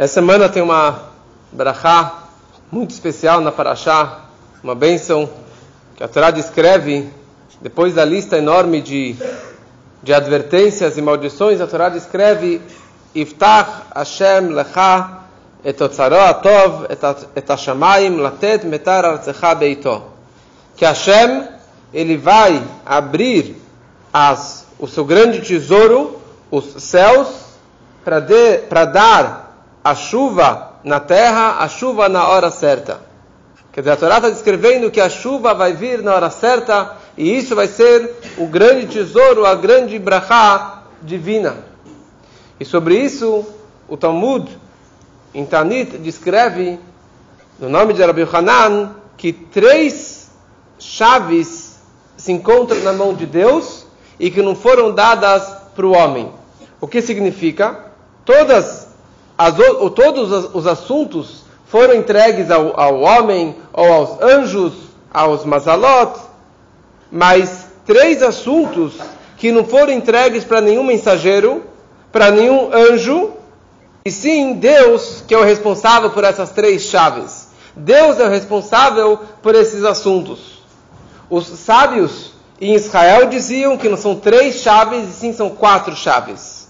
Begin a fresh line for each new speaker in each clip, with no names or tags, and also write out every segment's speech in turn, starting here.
Essa semana tem uma brachá muito especial na Paraxá, uma bênção que a Torá descreve, depois da lista enorme de, de advertências e maldições, a Torá descreve Iftach Hashem Lecha et Atov et Latet Metar Artzecha Beito. Que Hashem, ele vai abrir as, o seu grande tesouro, os céus, para dar a chuva na terra, a chuva na hora certa. Quer dizer, a Torá está descrevendo que a chuva vai vir na hora certa e isso vai ser o grande tesouro, a grande brachá divina. E sobre isso, o Talmud, em Tanit, descreve, no nome de Rabbi Hanan, que três chaves se encontram na mão de Deus e que não foram dadas para o homem. O que significa? Todas as, todos os assuntos foram entregues ao, ao homem ou aos anjos, aos mazalot, mas três assuntos que não foram entregues para nenhum mensageiro, para nenhum anjo, e sim Deus que é o responsável por essas três chaves. Deus é o responsável por esses assuntos. Os sábios em Israel diziam que não são três chaves, e sim são quatro chaves.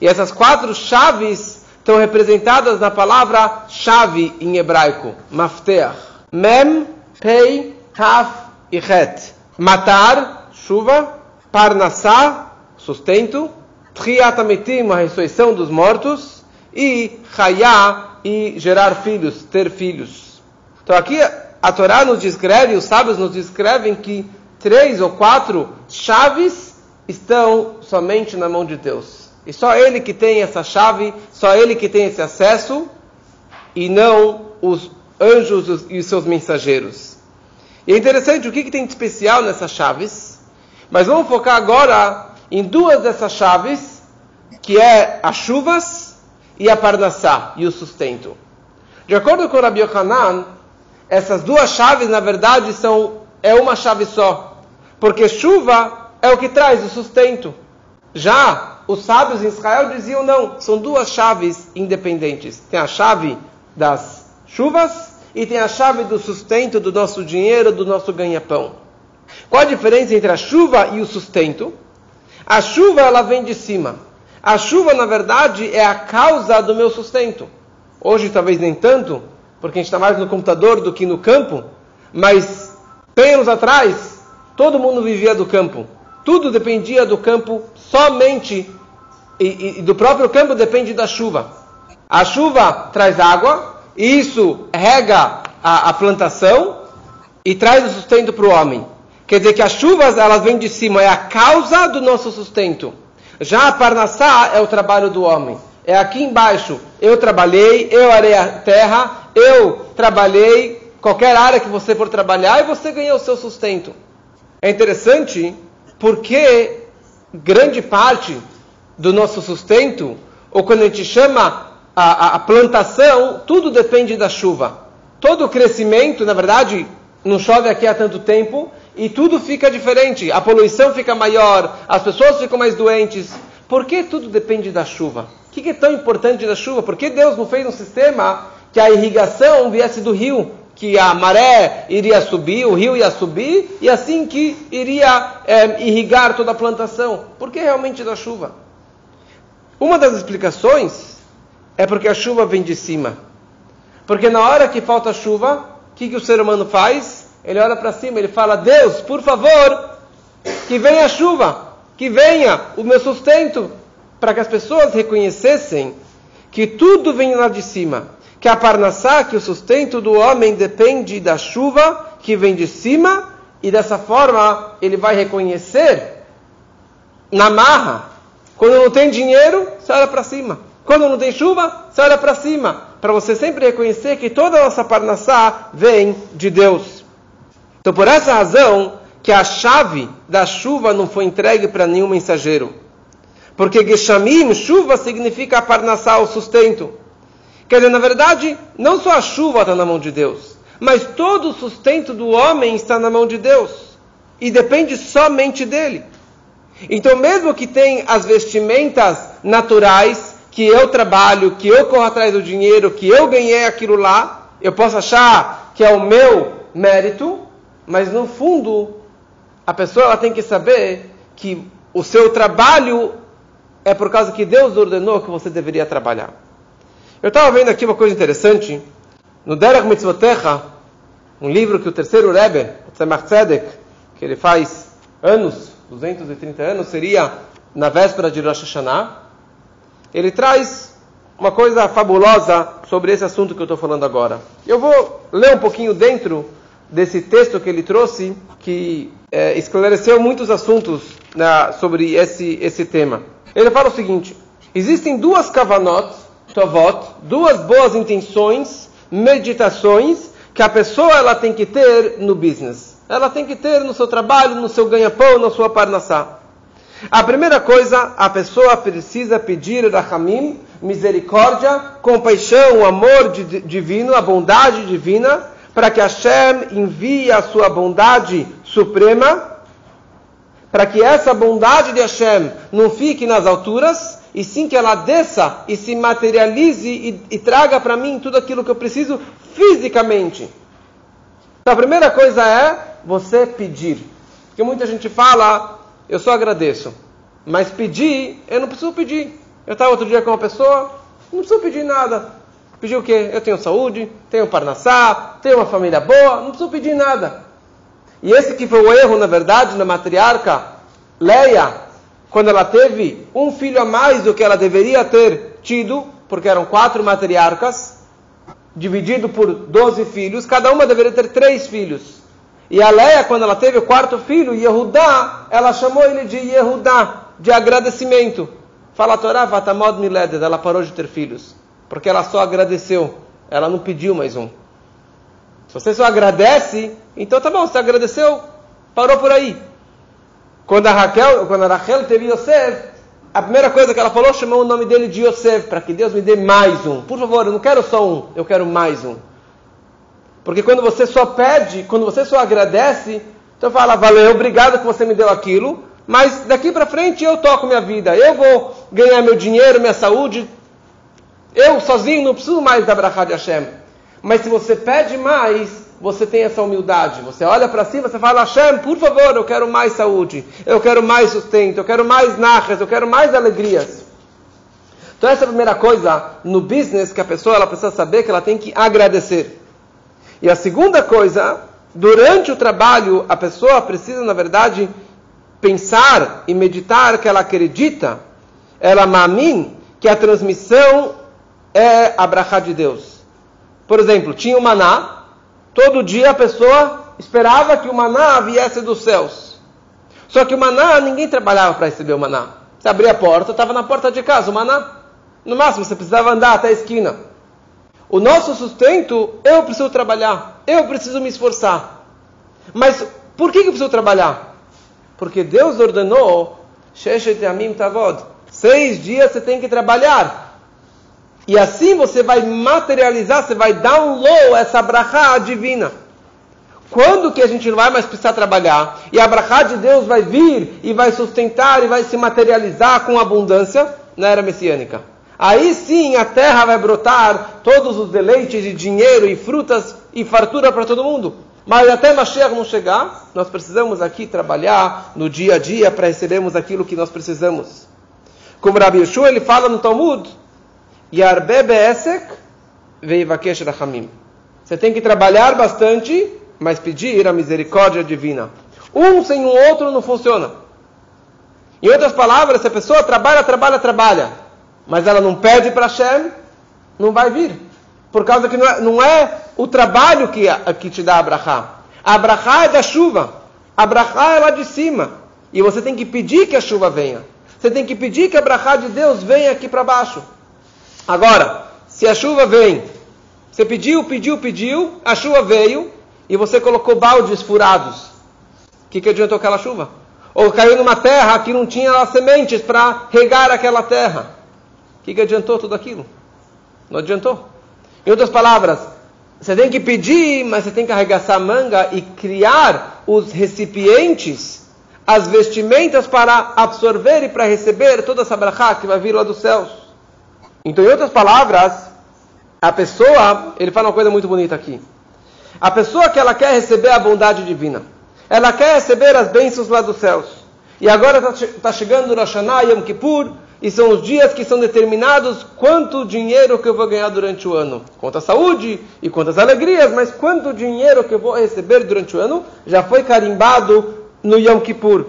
E essas quatro chaves estão representadas na palavra chave em hebraico, mafteach. Mem, pei, kaf e het. Matar, chuva. Parnassá, sustento. Triatametim, a ressurreição dos mortos. E chayá, e gerar filhos, ter filhos. Então aqui a Torá nos descreve, os sábios nos descrevem que três ou quatro chaves estão somente na mão de Deus. E só Ele que tem essa chave, só Ele que tem esse acesso, e não os anjos e os seus mensageiros. E é interessante o que, que tem de especial nessas chaves, mas vamos focar agora em duas dessas chaves, que é as chuvas e a parnassá, e o sustento. De acordo com Rabi Yohanan, essas duas chaves, na verdade, são é uma chave só. Porque chuva é o que traz o sustento. Já os sábios em Israel diziam não, são duas chaves independentes. Tem a chave das chuvas e tem a chave do sustento do nosso dinheiro, do nosso ganha-pão. Qual a diferença entre a chuva e o sustento? A chuva ela vem de cima. A chuva, na verdade, é a causa do meu sustento. Hoje talvez nem tanto, porque a gente está mais no computador do que no campo, mas 100 anos atrás Todo mundo vivia do campo. Tudo dependia do campo somente. E, e do próprio campo depende da chuva. A chuva traz água, e isso rega a, a plantação e traz o sustento para o homem. Quer dizer que as chuvas elas vêm de cima, é a causa do nosso sustento. Já a parnassá é o trabalho do homem. É aqui embaixo. Eu trabalhei, eu arei a terra, eu trabalhei, qualquer área que você for trabalhar, e você ganhou o seu sustento. É interessante porque grande parte do nosso sustento, ou quando a gente chama a, a, a plantação, tudo depende da chuva. Todo o crescimento, na verdade, não chove aqui há tanto tempo e tudo fica diferente. A poluição fica maior, as pessoas ficam mais doentes. Por que tudo depende da chuva? O que é tão importante da chuva? Por que Deus não fez um sistema que a irrigação viesse do rio? Que a maré iria subir, o rio ia subir, e assim que iria é, irrigar toda a plantação. Por que realmente da chuva? Uma das explicações é porque a chuva vem de cima. Porque na hora que falta chuva, o que, que o ser humano faz? Ele olha para cima, ele fala: Deus, por favor, que venha a chuva, que venha o meu sustento, para que as pessoas reconhecessem que tudo vem lá de cima que a parnassá, que o sustento do homem depende da chuva que vem de cima, e dessa forma ele vai reconhecer na marra. Quando não tem dinheiro, você olha para cima. Quando não tem chuva, você olha para cima. Para você sempre reconhecer que toda a nossa parnassá vem de Deus. Então, por essa razão, que a chave da chuva não foi entregue para nenhum mensageiro. Porque Geshamim, chuva, significa a parnassá, o sustento. Quer dizer, na verdade, não só a chuva está na mão de Deus, mas todo o sustento do homem está na mão de Deus. E depende somente dele. Então, mesmo que tenha as vestimentas naturais, que eu trabalho, que eu corro atrás do dinheiro, que eu ganhei aquilo lá, eu posso achar que é o meu mérito, mas no fundo a pessoa ela tem que saber que o seu trabalho é por causa que Deus ordenou que você deveria trabalhar. Eu estava vendo aqui uma coisa interessante. No Derech Mitzvotecha, um livro que o terceiro Rebbe, Tzemach Tzedek, que ele faz anos, 230 anos, seria na véspera de Rosh Hashanah, ele traz uma coisa fabulosa sobre esse assunto que eu estou falando agora. Eu vou ler um pouquinho dentro desse texto que ele trouxe, que é, esclareceu muitos assuntos sobre esse, esse tema. Ele fala o seguinte: existem duas kavanot, tovot, duas boas intenções, meditações que a pessoa ela tem que ter no business. Ela tem que ter no seu trabalho, no seu ganha-pão, na sua parnassá. A primeira coisa, a pessoa precisa pedir rachamim, misericórdia, compaixão, amor divino, a bondade divina, para que Hashem envie a sua bondade suprema, para que essa bondade de Hashem não fique nas alturas, e sim que ela desça e se materialize e, e traga para mim tudo aquilo que eu preciso fisicamente. Então a primeira coisa é você pedir. Porque muita gente fala, eu só agradeço. Mas pedir, eu não preciso pedir. Eu estava outro dia com uma pessoa, não preciso pedir nada. Pedir o quê? Eu tenho saúde, tenho parnassá, tenho uma família boa, não preciso pedir nada. E esse que foi o erro, na verdade, na matriarca Leia, quando ela teve um filho a mais do que ela deveria ter tido, porque eram quatro matriarcas, dividido por doze filhos, cada uma deveria ter três filhos. E a Leia, quando ela teve o quarto filho, Yehudá, ela chamou ele de Yehudá, de agradecimento. Fala a Torá, Vatamod Mileded, ela parou de ter filhos. Porque ela só agradeceu, ela não pediu mais um. Se você só agradece, então tá bom, você agradeceu, parou por aí. Quando a Raquel, quando a Rachel teve Yosef, a primeira coisa que ela falou, chamou o nome dele de Yosef, para que Deus me dê mais um. Por favor, eu não quero só um, eu quero mais um. Porque quando você só pede, quando você só agradece, então fala, valeu, obrigado que você me deu aquilo, mas daqui para frente eu toco minha vida, eu vou ganhar meu dinheiro, minha saúde, eu sozinho não preciso mais da Brachá de Hashem. Mas se você pede mais, você tem essa humildade. Você olha para cima, você fala, Hashem, por favor, eu quero mais saúde, eu quero mais sustento, eu quero mais narras, eu quero mais alegrias. Então essa é a primeira coisa no business que a pessoa ela precisa saber que ela tem que agradecer. E a segunda coisa, durante o trabalho, a pessoa precisa, na verdade, pensar e meditar que ela acredita, ela mamin, que a transmissão é a brachá de Deus. Por exemplo, tinha o maná, todo dia a pessoa esperava que o maná viesse dos céus. Só que o maná, ninguém trabalhava para receber o maná. Você abria a porta, estava na porta de casa o maná. No máximo, você precisava andar até a esquina. O nosso sustento, eu preciso trabalhar, eu preciso me esforçar. Mas por que eu preciso trabalhar? Porque Deus ordenou, seis dias você tem que trabalhar. E assim você vai materializar, você vai dar um low essa brachá divina. Quando que a gente não vai mais precisar trabalhar e a brachá de Deus vai vir e vai sustentar e vai se materializar com abundância na era messiânica? Aí sim a terra vai brotar todos os deleites de dinheiro e frutas e fartura para todo mundo. Mas até Mashiach não chegar, nós precisamos aqui trabalhar no dia a dia para recebermos aquilo que nós precisamos. Como Rabi Yeshua, ele fala no Talmud, Yarbebe Esek veivakesh rachamim. Você tem que trabalhar bastante, mas pedir a misericórdia divina. Um sem o outro não funciona. Em outras palavras, se a pessoa trabalha, trabalha, trabalha, mas ela não pede para Hashem, não vai vir. Por causa que não é, não é o trabalho que, que te dá a brachá. A brachá é da chuva. A brachá é lá de cima. E você tem que pedir que a chuva venha. Você tem que pedir que a brachá de Deus venha aqui para baixo. Agora, se a chuva vem, você pediu, pediu, pediu, a chuva veio e você colocou baldes furados. O que, que adiantou aquela chuva? Ou caiu numa terra que não tinha sementes para regar aquela terra. O que, que adiantou tudo aquilo? Não adiantou. Em outras palavras, você tem que pedir, mas você tem que arregaçar a manga e criar os recipientes, as vestimentas para absorver e para receber toda essa brachá que vai vir lá dos céus. Então, em outras palavras, a pessoa, ele fala uma coisa muito bonita aqui. A pessoa que ela quer receber a bondade divina, ela quer receber as bênçãos lá dos céus. E agora está tá chegando Rosh Hashanah, Yom Kippur, e são os dias que são determinados quanto dinheiro que eu vou ganhar durante o ano. Quanto a saúde e quantas alegrias, mas quanto dinheiro que eu vou receber durante o ano já foi carimbado no Yom Kippur.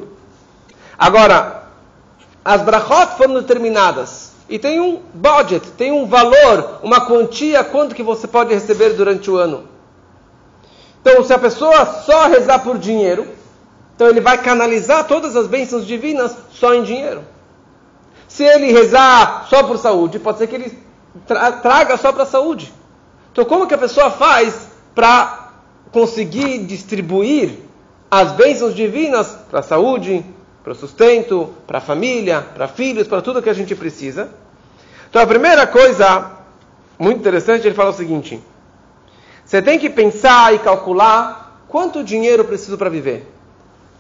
Agora, as brachot foram determinadas. E tem um budget, tem um valor, uma quantia, quanto que você pode receber durante o ano. Então, se a pessoa só rezar por dinheiro, então ele vai canalizar todas as bênçãos divinas só em dinheiro. Se ele rezar só por saúde, pode ser que ele tra traga só para a saúde. Então, como que a pessoa faz para conseguir distribuir as bênçãos divinas para a saúde, para o sustento, para a família, para filhos, para tudo que a gente precisa? Então, a primeira coisa muito interessante, ele fala o seguinte: você tem que pensar e calcular quanto dinheiro preciso para viver.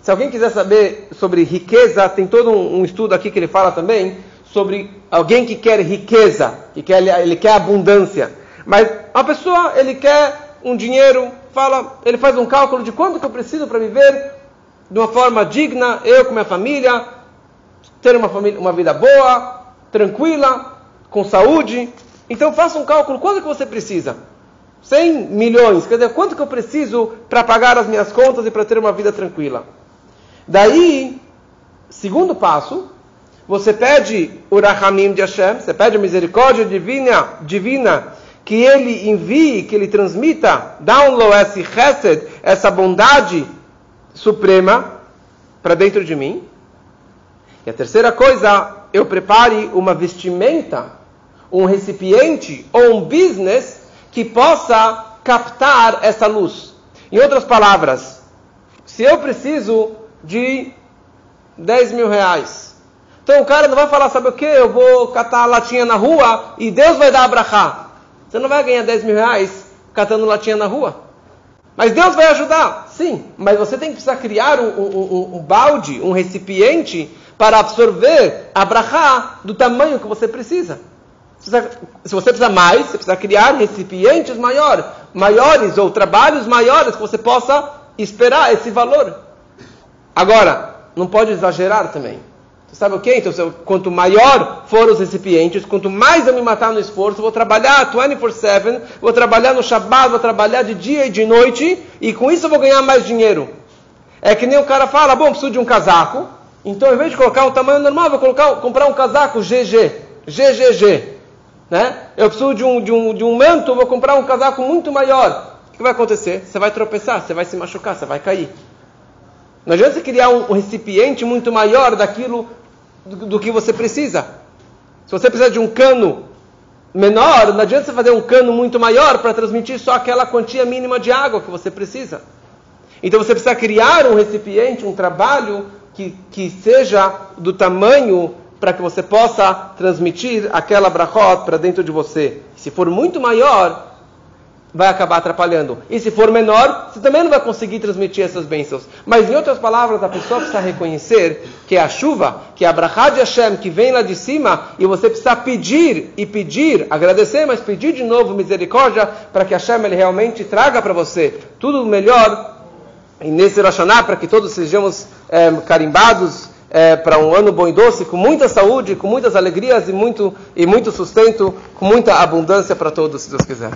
Se alguém quiser saber sobre riqueza, tem todo um, estudo aqui que ele fala também sobre alguém que quer riqueza, que quer, ele quer abundância. Mas a pessoa, ele quer um dinheiro, fala, ele faz um cálculo de quanto que eu preciso para viver de uma forma digna, eu com minha família, ter uma, família, uma vida boa, tranquila, com saúde. Então faça um cálculo, quanto que você precisa? 100 milhões, quer dizer, quanto que eu preciso para pagar as minhas contas e para ter uma vida tranquila? Daí, segundo passo, você pede o Rahamim de Hashem, você pede a misericórdia divina, divina que ele envie, que ele transmita, download esse chesed, essa bondade suprema para dentro de mim. E a terceira coisa, eu prepare uma vestimenta, um recipiente ou um business que possa captar essa luz. Em outras palavras, se eu preciso de 10 mil reais. Então o cara não vai falar, sabe o que? Eu vou catar latinha na rua e Deus vai dar abrahá. Você não vai ganhar 10 mil reais catando latinha na rua. Mas Deus vai ajudar, sim. Mas você tem que precisar criar um, um, um, um balde, um recipiente para absorver a brachá do tamanho que você precisa. Se você precisa mais, você precisa criar recipientes maiores, maiores ou trabalhos maiores que você possa esperar esse valor. Agora, não pode exagerar também. Você sabe o que? Então, quanto maior for os recipientes, quanto mais eu me matar no esforço, vou trabalhar 24-7, vou trabalhar no Shabbat, vou trabalhar de dia e de noite, e com isso eu vou ganhar mais dinheiro. É que nem o cara fala, bom, preciso de um casaco, então ao invés de colocar um tamanho normal, vou colocar, comprar um casaco GG, GGG. Né? Eu preciso de um, de, um, de um manto, vou comprar um casaco muito maior. O que vai acontecer? Você vai tropeçar, você vai se machucar, você vai cair. Não adianta você criar um, recipiente muito maior daquilo do, do, que você precisa. Se você precisa de um cano menor, não adianta você fazer um cano muito maior para transmitir só aquela quantia mínima de água que você precisa. Então você precisa criar um recipiente, um trabalho que, que seja do tamanho para que você possa transmitir aquela brachot para dentro de você. Se for muito maior, vai acabar atrapalhando. E se for menor, você também não vai conseguir transmitir essas bênçãos. Mas em outras palavras, a pessoa precisa reconhecer que é a chuva, que é a brachá de Hashem, que vem lá de cima, e você precisa pedir e pedir, agradecer, mas pedir de novo misericórdia para que Hashem ele realmente traga para você tudo melhor e nesse Rashaná, para que todos sejamos é, carimbados é, para um ano bom e doce, com muita saúde, com muitas alegrias e muito, e muito sustento, com muita abundância para todos, se Deus quiser.